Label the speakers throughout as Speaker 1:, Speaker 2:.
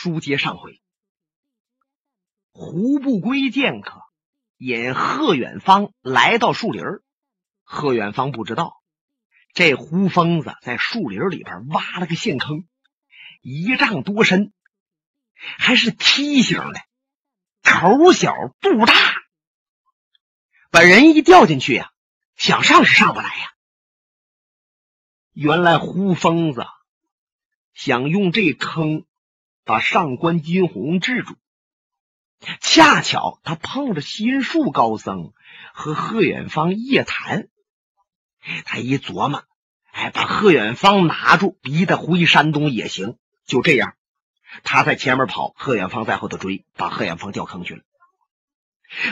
Speaker 1: 书接上回，胡不归剑客引贺远方来到树林贺远方不知道，这胡疯子在树林里边挖了个陷坑，一丈多深，还是梯形的，口小肚大，把人一掉进去呀，想上是上不来呀。原来胡疯子想用这坑。把上官金鸿制住，恰巧他碰着心术高僧和贺远方夜谈，他一琢磨，哎，把贺远方拿住，逼他回山东也行。就这样，他在前面跑，贺远方在后头追，把贺远方掉坑去了。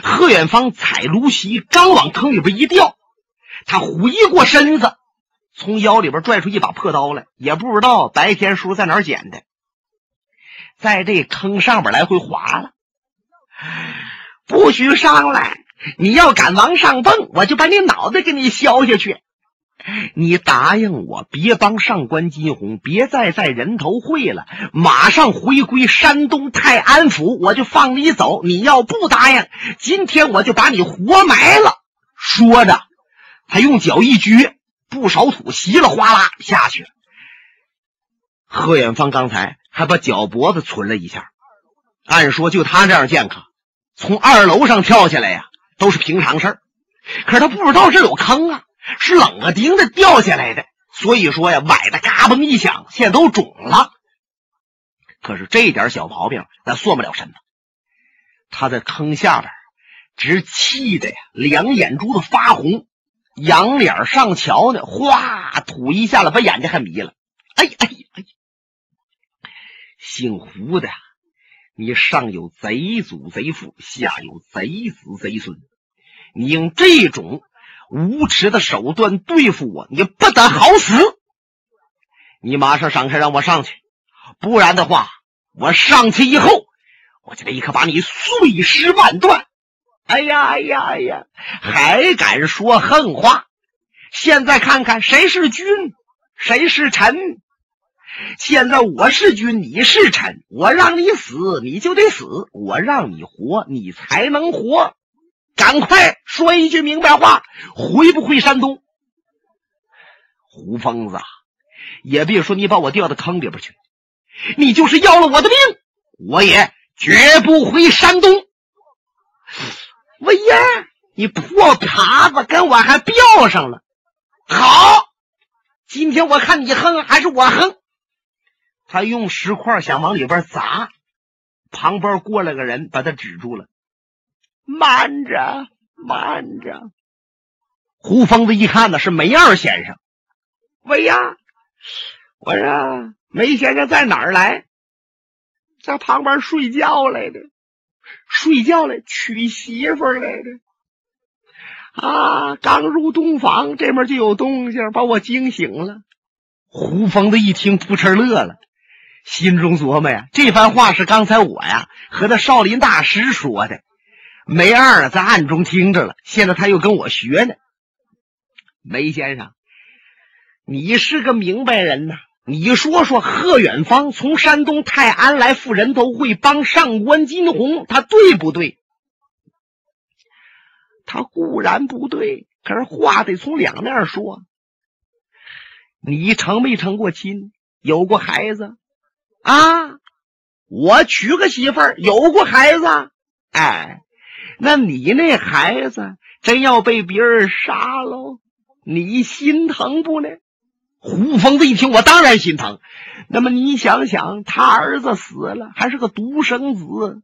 Speaker 1: 贺远方踩芦席，刚往坑里边一掉，他回过身子，从腰里边拽出一把破刀来，也不知道白天叔在哪儿捡的。在这坑上边来回划了，不许上来！你要敢往上蹦，我就把你脑袋给你削下去。你答应我，别帮上官金鸿，别再在人头会了，马上回归山东泰安府，我就放你走。你要不答应，今天我就把你活埋了。说着，他用脚一撅，不少土稀里哗啦下去了。贺远方刚才。还把脚脖子存了一下。按说就他这样剑客，从二楼上跳下来呀，都是平常事儿。可是他不知道这有坑啊，是冷个钉子掉下来的。所以说呀，崴的嘎嘣一响，现在都肿了。可是这点小毛病，那算不了什么。他在坑下边，直气的呀，两眼珠子发红，仰脸上瞧呢，哗，吐一下了，把眼睛还迷了。哎哎！姓胡的，你上有贼祖贼父，下有贼子贼孙，你用这种无耻的手段对付我，你不得好死！你马上闪开，让我上去，不然的话，我上去以后，我就立刻把你碎尸万段！哎呀哎呀哎呀，还敢说横话！现在看看谁是君，谁是臣。现在我是君，你是臣，我让你死，你就得死；我让你活，你才能活。赶快说一句明白话，回不回山东？胡疯子，也别说你把我掉到坑里边去，你就是要了我的命，我也绝不回山东。魏延，你破耙子跟我还飙上了，好，今天我看你横还是我横。他用石块想往里边砸，旁边过来个人把他止住了。慢着，慢着！胡疯子一看呢，是梅二先生。喂呀，我说梅先生在哪儿来？在旁边睡觉来的，睡觉来娶媳妇来的。啊，刚入洞房，这面就有动静，把我惊醒了。胡疯子一听，扑哧乐了。心中琢磨呀，这番话是刚才我呀和那少林大师说的，梅二在暗中听着了。现在他又跟我学呢。梅先生，你是个明白人呐，你说说，贺远方从山东泰安来赴人头会，帮上官金鸿，他对不对？他固然不对，可是话得从两面说。你成没成过亲？有过孩子？啊，我娶个媳妇儿，有过孩子，哎，那你那孩子真要被别人杀喽，你心疼不呢？胡疯子一听，我当然心疼。那么你想想，他儿子死了，还是个独生子，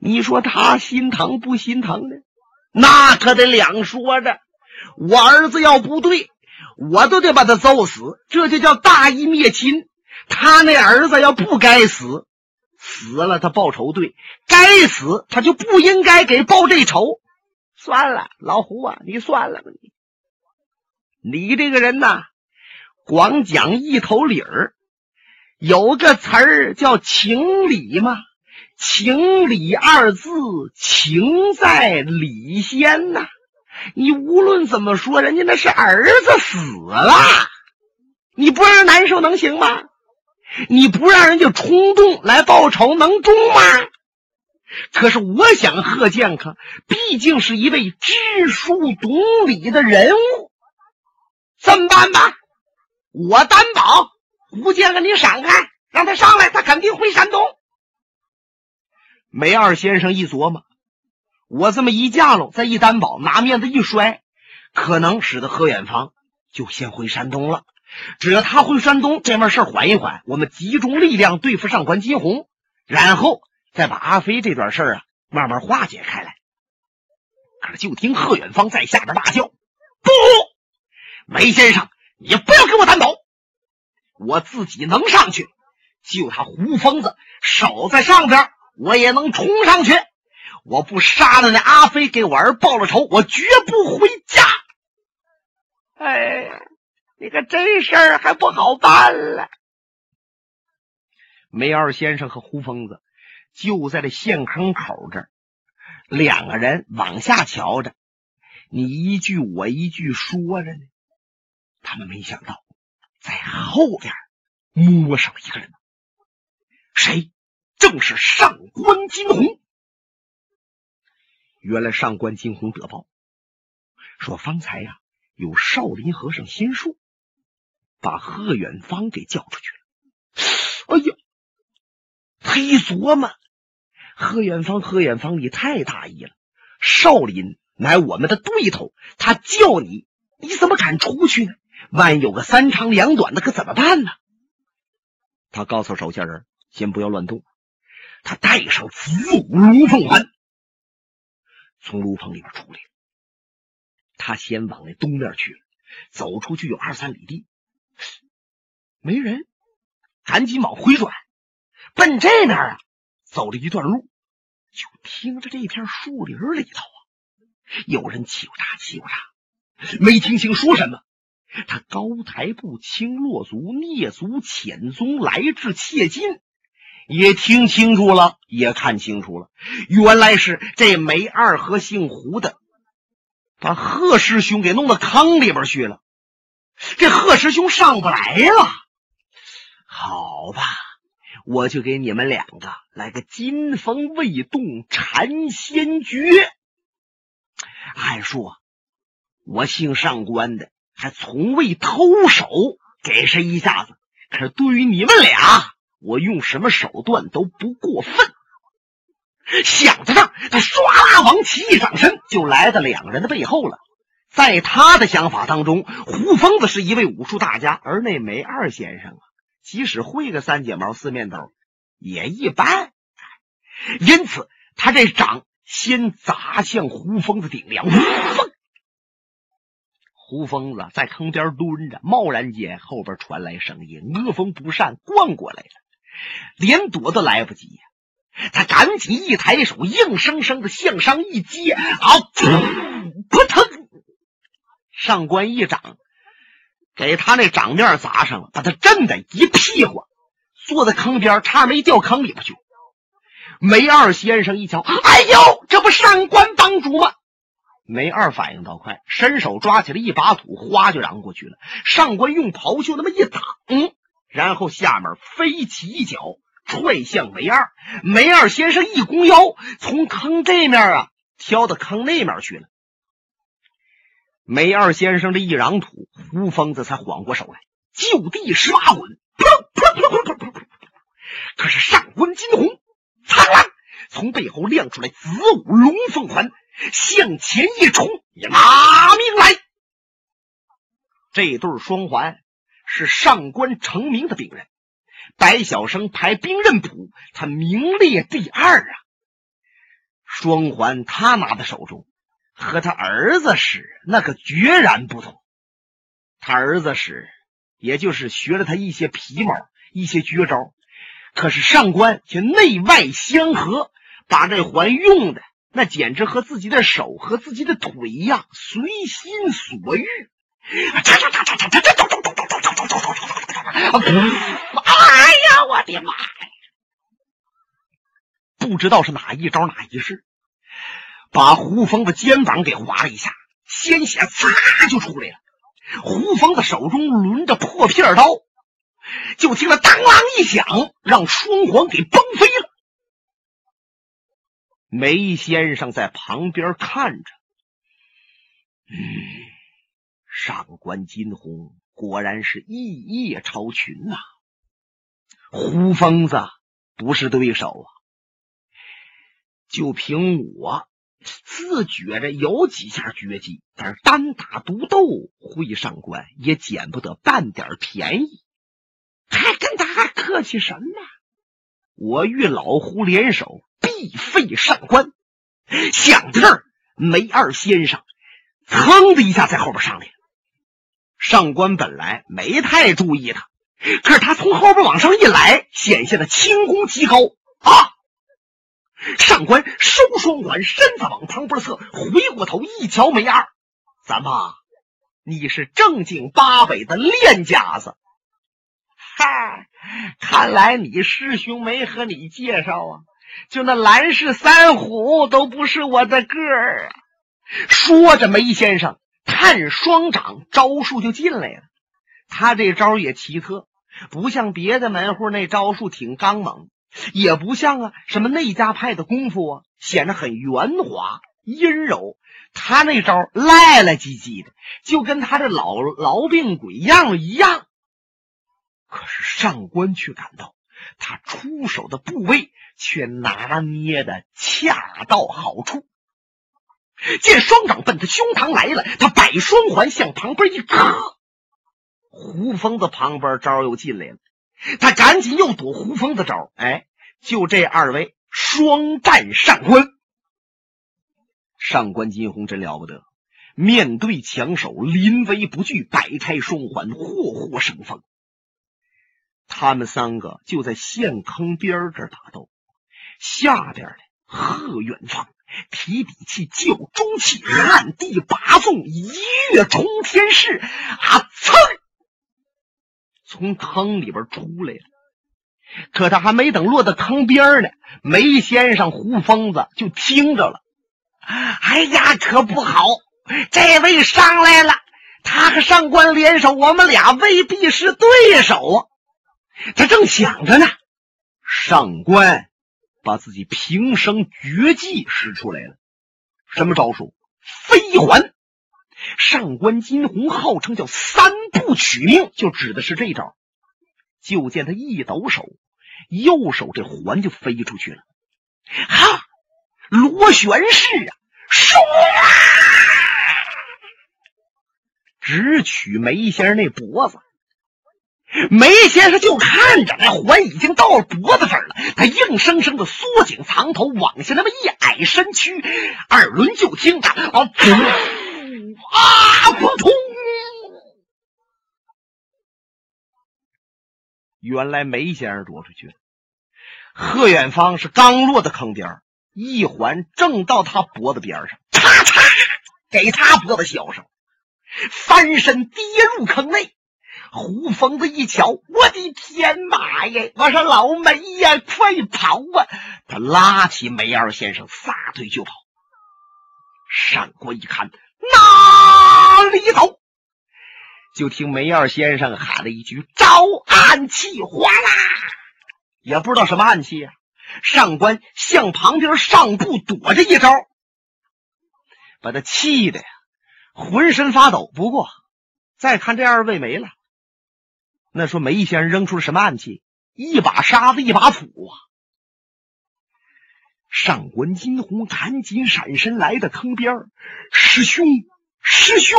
Speaker 1: 你说他心疼不心疼呢？那可得两说着。我儿子要不对，我都得把他揍死，这就叫大义灭亲。他那儿子要不该死，死了他报仇对，该死他就不应该给报这仇。算了，老胡啊，你算了吧你。你这个人呐，光讲一头理儿，有个词儿叫情理嘛。情理二字，情在理先呐。你无论怎么说，人家那是儿子死了，你不让人难受能行吗？你不让人家冲动来报仇，能中吗？可是我想，贺建康毕竟是一位知书懂礼的人物，这么办吧？我担保，胡建跟你闪开，让他上来，他肯定回山东。梅二先生一琢磨，我这么一架喽，再一担保，拿面子一摔，可能使得贺远芳就先回山东了。只要他回山东，这面事缓一缓，我们集中力量对付上官金鸿，然后再把阿飞这段事儿啊慢慢化解开来。可是就听贺远芳在下边大叫：“不，梅先生，你不要给我担保，我自己能上去，就他胡疯子守在上边，我也能冲上去。我不杀了那阿飞，给我儿报了仇，我绝不回家。”哎你看这事儿还不好办了。梅二先生和胡疯子就在这陷坑口这儿，两个人往下瞧着，你一句我一句说着呢。他们没想到，在后边摸上一个人，谁？正是上官金鸿。原来上官金鸿得报，说方才呀有少林和尚仙术。把贺远芳给叫出去了。哎呀，他一琢磨，贺远芳，贺远芳，你太大意了。少林乃我们的对头，他叫你，你怎么敢出去呢？万有个三长两短的，可怎么办呢？他告诉手下人，先不要乱动。他带上子午龙凤环，从炉棚里边出来。他先往那东面去了，走出去有二三里地。没人，赶紧往回转，奔这边啊！走了一段路，就听着这片树林里头啊，有人叽咕喳叽咕喳，没听清说什么。他高抬步，轻落足，蹑足潜踪，来至切近，也听清楚了，也看清楚了，原来是这梅二和姓胡的，把贺师兄给弄到坑里边去了。这贺师兄上不来了。好吧，我就给你们两个来个金风未动禅仙诀。按说，我姓上官的，还从未偷手给谁一下子。可是对于你们俩，我用什么手段都不过分。想着这，他唰啦往起一转身，就来到两个人的背后了。在他的想法当中，胡疯子是一位武术大家，而那梅二先生啊，即使会个三剪毛四面斗，也一般。因此，他这掌先砸向胡疯子顶梁。胡疯子在坑边蹲着，贸然间后边传来声音，恶风不善，灌过来了，连躲都来不及呀！他赶紧一抬手，硬生生的向上一接，啊，扑腾！上官一掌给他那掌面砸上了，把他震的一屁股，坐在坑边，差没掉坑里边去。梅二先生一瞧，哎呦，这不上官帮主吗？梅二反应倒快，伸手抓起了一把土，哗就嚷过去了。上官用袍袖那么一挡，然后下面飞起一脚，踹向梅二。梅二先生一弓腰，从坑这面啊跳到坑那面去了。梅二先生这一嚷土，胡疯子才缓过手来，就地十八滚，可是上官金鸿苍啷从背后亮出来子午龙凤环，向前一冲，拿命来！这对双环是上官成名的兵刃，白晓生排兵刃谱，他名列第二啊！双环他拿在手中。和他儿子使那可决然不同。他儿子使，也就是学了他一些皮毛、一些绝招，可是上官却内外相合，把这环用的那简直和自己的手和自己的腿一样，随心所欲。哎呀，我的妈呀！不知道是哪一招哪一式。把胡峰的肩膀给划了一下，鲜血呲就出来了。胡峰的手中抡着破片刀，就听了当啷一响，让双环给崩飞了。梅先生在旁边看着，嗯，上官金鸿果然是异业超群呐，胡疯子不是对手啊！就凭我自觉着有几下绝技，但是单打独斗会上官也捡不得半点便宜，还跟他客气什么？我与老胡联手。必废上官。想到这儿，梅二先生噌的一下在后边上来了。上官本来没太注意他，可是他从后边往上一来，显现的轻功极高啊！上官收双环，身子往旁边侧，回过头一瞧，梅二，怎么你是正经八百的练家子？嗨，看来你师兄没和你介绍啊。就那蓝氏三虎都不是我的个儿啊！说着，梅先生探双掌，招数就进来了。他这招也奇特，不像别的门户那招数挺刚猛，也不像啊什么内家派的功夫啊，显得很圆滑阴柔。他那招赖赖唧唧的，就跟他这老痨病鬼样一样。可是上官却感到。他出手的部位却拿捏的恰到好处，见双掌奔他胸膛来了，他摆双环向旁边一磕，胡疯子旁边招又进来了，他赶紧又躲胡疯子招，哎，就这二位双战上官，上官金鸿真了不得，面对强手临危不惧，摆开双环，霍霍生风。他们三个就在陷坑边这打斗，下边的贺远方提笔气叫中气，暗地拔纵一跃冲天式，啊！噌，从坑里边出来了。可他还没等落到坑边呢，梅先生胡疯子就听着了。哎呀，可不好！这位上来了，他和上官联手，我们俩未必是对手啊！他正想着呢，上官把自己平生绝技使出来了。什么招数？飞环。上官金鸿号称叫三步取命，就指的是这招。就见他一抖手，右手这环就飞出去了。哈，螺旋式啊，唰，直取梅先生那脖子。梅先生就看着那环已经到了脖子这儿了，他硬生生的缩紧藏头，往下那么一矮身躯，耳轮就听着啊，噗啊，扑通！原来梅先生躲出去了，贺远方是刚落到坑边，一环正到他脖子边上，嚓嚓，给他脖子削上，翻身跌入坑内。胡疯子一瞧，我的天妈呀！我说老梅呀，快跑啊！他拉起梅二先生，撒腿就跑。上官一看，哪里走？就听梅二先生喊了一句：“招暗器！”哗啦，也不知道什么暗器啊。上官向旁边上步躲着一招，把他气的呀，浑身发抖。不过再看这二位没了。那说梅先生扔出了什么暗器？一把沙子，一把土啊！上官金鸿赶紧闪身来到坑边师兄，师兄，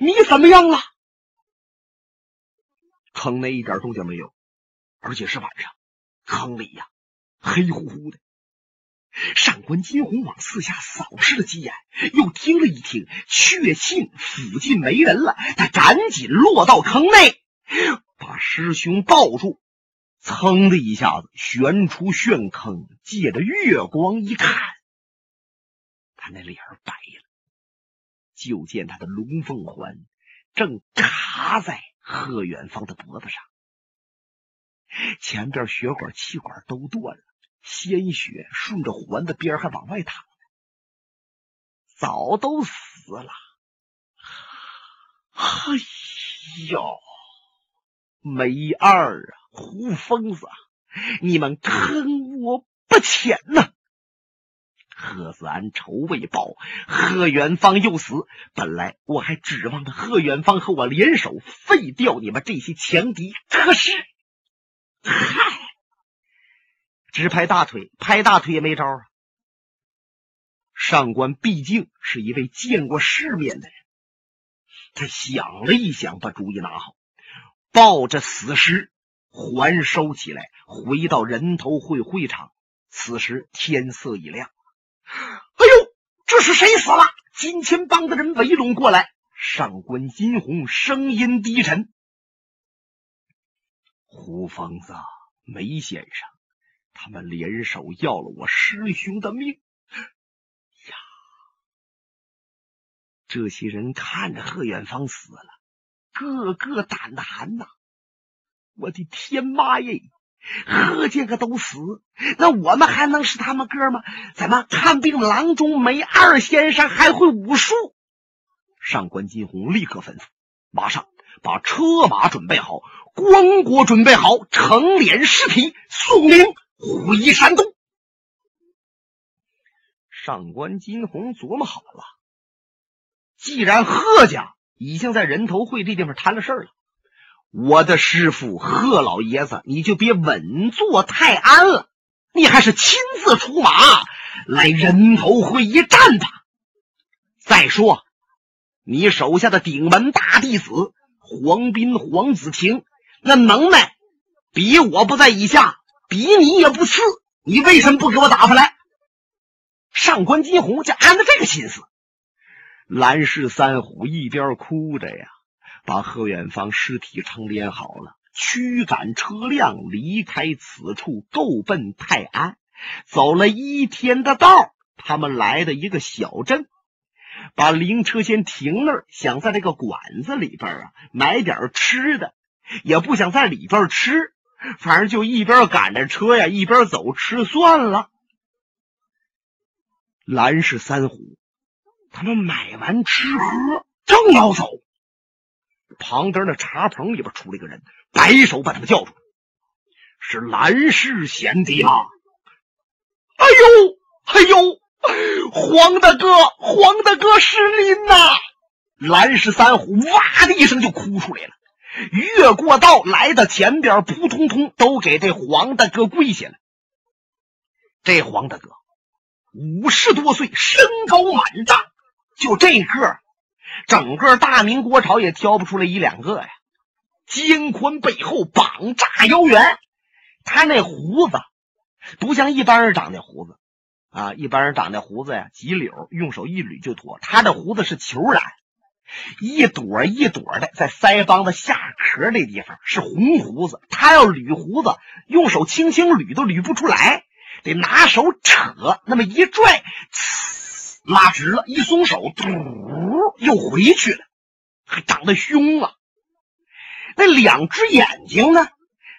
Speaker 1: 你怎么样了？坑内一点动静没有，而且是晚上，坑里呀黑乎乎的。上官金鸿往四下扫视了几眼，又听了一听，确信附近没人了，他赶紧落到坑内。把师兄抱住，噌的一下子悬出旋坑，借着月光一看，他那脸白了，就见他的龙凤环正卡在贺远方的脖子上，前边血管、气管都断了，鲜血顺着环的边还往外淌，早都死了。哎呦！梅二啊，胡疯子，你们坑我不浅呐！贺子安仇未报，贺元芳又死。本来我还指望着贺元芳和我联手废掉你们这些强敌，可是，嗨，只拍大腿，拍大腿也没招啊！上官毕竟是一位见过世面的人，他想了一想，把主意拿好，抱着死尸还收起来，回到人头会会场。此时天色已亮。哎呦，这是谁死了？金钱帮的人围拢过来。上官金鸿声音低沉：“胡疯子，梅先生，他们联手要了我师兄的命。”呀，这些人看着贺远芳死了，个个胆寒呐！我的天妈耶！贺家个都死，那我们还能是他们哥吗？怎么看病郎中梅二先生还会武术？上官金鸿立刻吩咐，马上把车马准备好，棺椁准备好，成殓尸体，送灵回山东。上官金鸿琢磨好了，既然贺家已经在人头会这地方谈了事儿了。我的师傅贺老爷子，你就别稳坐泰安了，你还是亲自出马来人头会一战吧。再说，你手下的顶门大弟子黄斌、黄子晴，那能耐比我不在以下，比你也不次，你为什么不给我打回来？上官金鸿就安了这个心思。蓝氏三虎一边哭着呀。把贺远方尸体成殓好了，驱赶车辆离开此处，够奔泰安。走了一天的道，他们来的一个小镇，把灵车先停那儿，想在这个馆子里边啊买点吃的，也不想在里边吃，反正就一边赶着车呀，一边走吃算了。蓝氏三虎，他们买完吃喝，正要走。旁边那茶棚里边出来个人，摆手把他们叫住：“是蓝氏贤弟啊！”哎呦，哎呦，黄大哥，黄大哥失灵呐！蓝氏三虎哇的一声就哭出来了，越过道来到前边，扑通通都给这黄大哥跪下了。这黄大哥五十多岁，身高满丈，就这个。整个大明国朝也挑不出来一两个呀！肩宽背厚，膀炸腰圆，他那胡子不像一般人长那胡子啊！一般人长那胡子呀，几绺，用手一捋就脱。他这胡子是球染，一朵一朵的，在腮帮子下壳那地方是红胡子。他要捋胡子，用手轻轻捋都捋不出来，得拿手扯，那么一拽，呲拉直了，一松手，嘟，又回去了。还长得凶啊！那两只眼睛呢，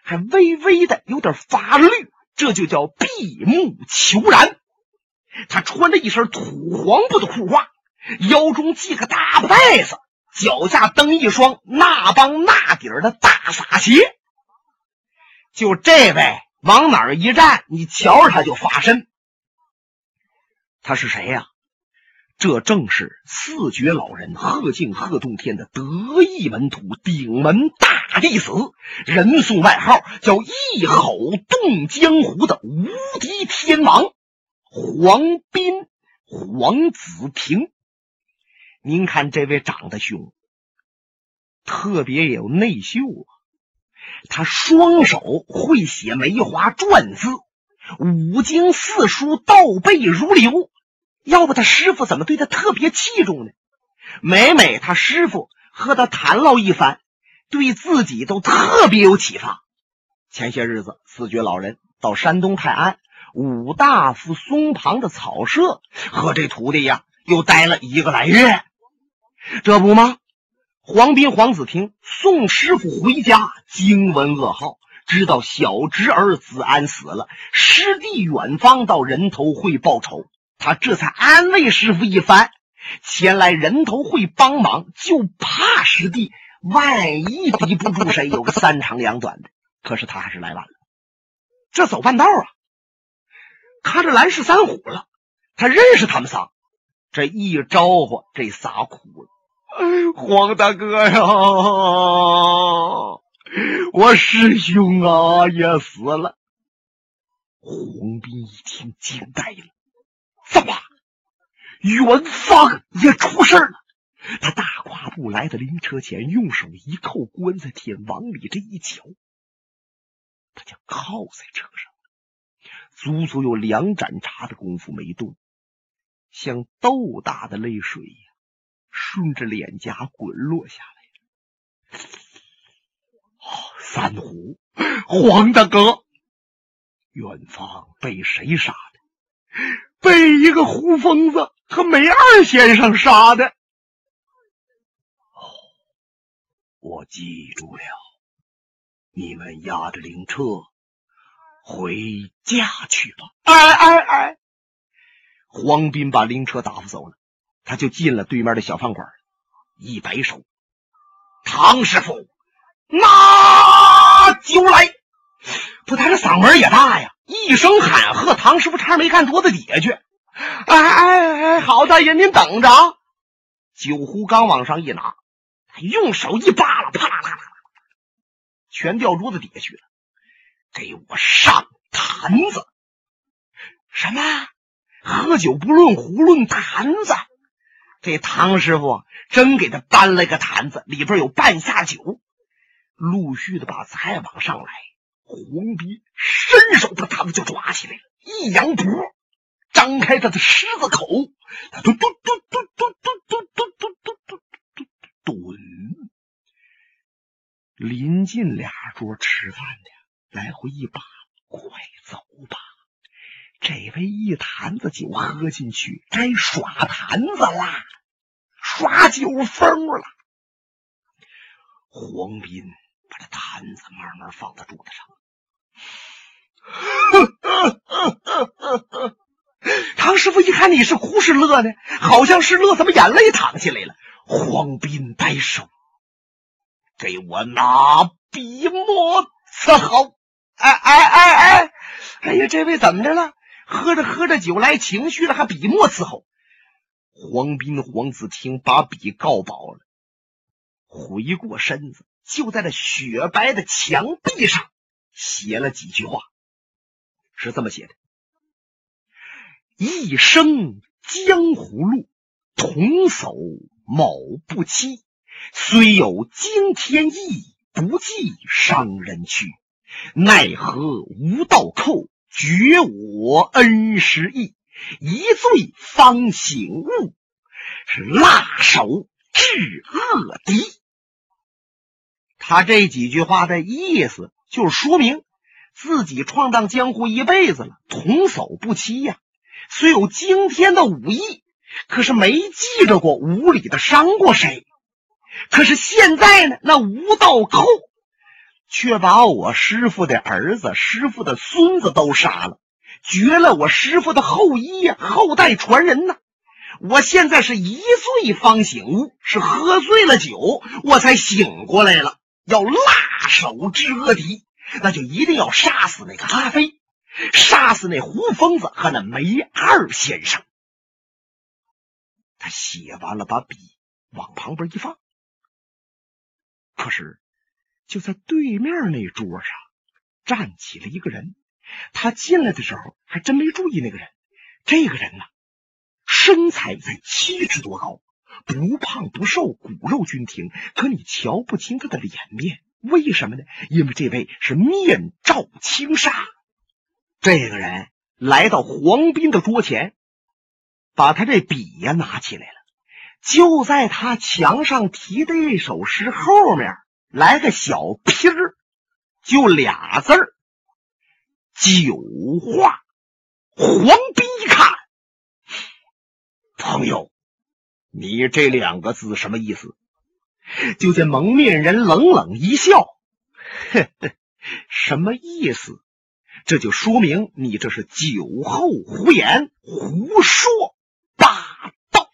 Speaker 1: 还微微的有点发绿，这就叫闭目求然。他穿着一身土黄布的裤褂，腰中系个大袋子，脚下蹬一双那帮那底儿的大洒鞋。就这位往哪儿一站，你瞧着他就发身。他是谁呀？这正是四绝老人贺敬贺洞天的得意门徒，顶门大弟子，人送外号叫一吼动江湖的无敌天王黄斌黄子平。您看这位长得凶，特别有内秀啊！他双手会写梅花篆字，五经四书倒背如流。要不他师傅怎么对他特别器重呢？每每他师傅和他谈唠一番，对自己都特别有启发。前些日子，四绝老人到山东泰安武大夫松旁的草舍，和这徒弟呀又待了一个来月。这不吗？黄斌、黄子平送师傅回家，惊闻噩耗，知道小侄儿子安死了，师弟远方到人头会报仇。他这才安慰师傅一番，前来人头会帮忙，就怕师弟万一抵不住谁，有个三长两短的。可是他还是来晚了。这走半道啊，看着蓝氏三虎了，他认识他们仨。这一招呼，这仨哭了：“黄大哥呀，我师兄啊也死了。”黄斌一听，惊呆了：“怎么，元芳也出事了？”他大跨步来到灵车前，用手一扣棺材铁，往里这一瞧，他就靠在车上了，足足有两盏茶的功夫没动。像豆大的泪水呀，顺着脸颊滚落下来。三虎，黄大哥，远方被谁杀的？被一个胡疯子和梅二先生杀的。哦，我记住了。你们押着灵车回家去吧。哎哎哎！黄斌把灵车打发走了，他就进了对面的小饭馆，一摆手：“唐师傅，拿酒来！”不，他这嗓门也大呀，一声喊喝，唐师傅差点没干桌子底下去。哎哎哎，好大爷，您等着啊！酒壶刚往上一拿，他用手一扒拉，啪啦啦啦，全掉桌子底下去了。给我上坛子！什么？喝酒不论壶，论坛子。这唐师傅真给他搬了个坛子，里边有半下酒，陆续的把菜往上来。黄斌伸手把坛子就抓起来了，一扬脖，张开他的狮子口，嘟嘟嘟嘟嘟嘟嘟嘟嘟嘟嘟嘟嘟。临近俩桌吃饭的，来回一把，快走吧。这杯一坛子酒喝进去，该耍坛子啦，耍酒疯了。黄斌把这坛子慢慢放在桌子上。唐师傅一看你是哭是乐呢？好像是乐，怎么眼泪淌下来了？黄斌摆手，给我拿笔墨伺候。哎哎哎哎，哎呀，这位怎么着了？喝着喝着酒来情绪了，还笔墨伺候。黄斌、黄子听把笔告饱了，回过身子，就在这雪白的墙壁上写了几句话，是这么写的：“一生江湖路，同叟某不欺。虽有惊天意，不计伤人躯。奈何无道寇。”绝我恩师意，一醉方醒悟，是辣手治恶敌。他这几句话的意思，就是说明自己闯荡江湖一辈子了，童叟不欺呀。虽有惊天的武艺，可是没记着过无理的伤过谁。可是现在呢，那无道寇。却把我师傅的儿子、师傅的孙子都杀了，绝了我师傅的后裔呀，后代传人呐！我现在是一醉方醒悟，是喝醉了酒，我才醒过来了。要辣手之恶敌，那就一定要杀死那个阿飞，杀死那胡疯子和那梅二先生。他写完了，把笔往旁边一放，可是。就在对面那桌上站起了一个人，他进来的时候还真没注意那个人。这个人呢，身材在七尺多高，不胖不瘦，骨肉均挺，可你瞧不清他的脸面。为什么呢？因为这位是面罩轻纱。这个人来到黄斌的桌前，把他这笔呀拿起来了，就在他墙上题的一首诗后面。来个小批儿，就俩字儿，酒话。黄斌一看，朋友，你这两个字什么意思？就见蒙面人冷冷一笑，呵呵，什么意思？这就说明你这是酒后胡言，胡说八道。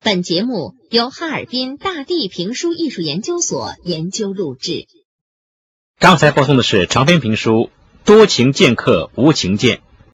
Speaker 2: 本节目由哈尔滨大地评书艺术研究所研究录制。
Speaker 3: 刚才播送的是长篇评书《多情剑客无情剑》，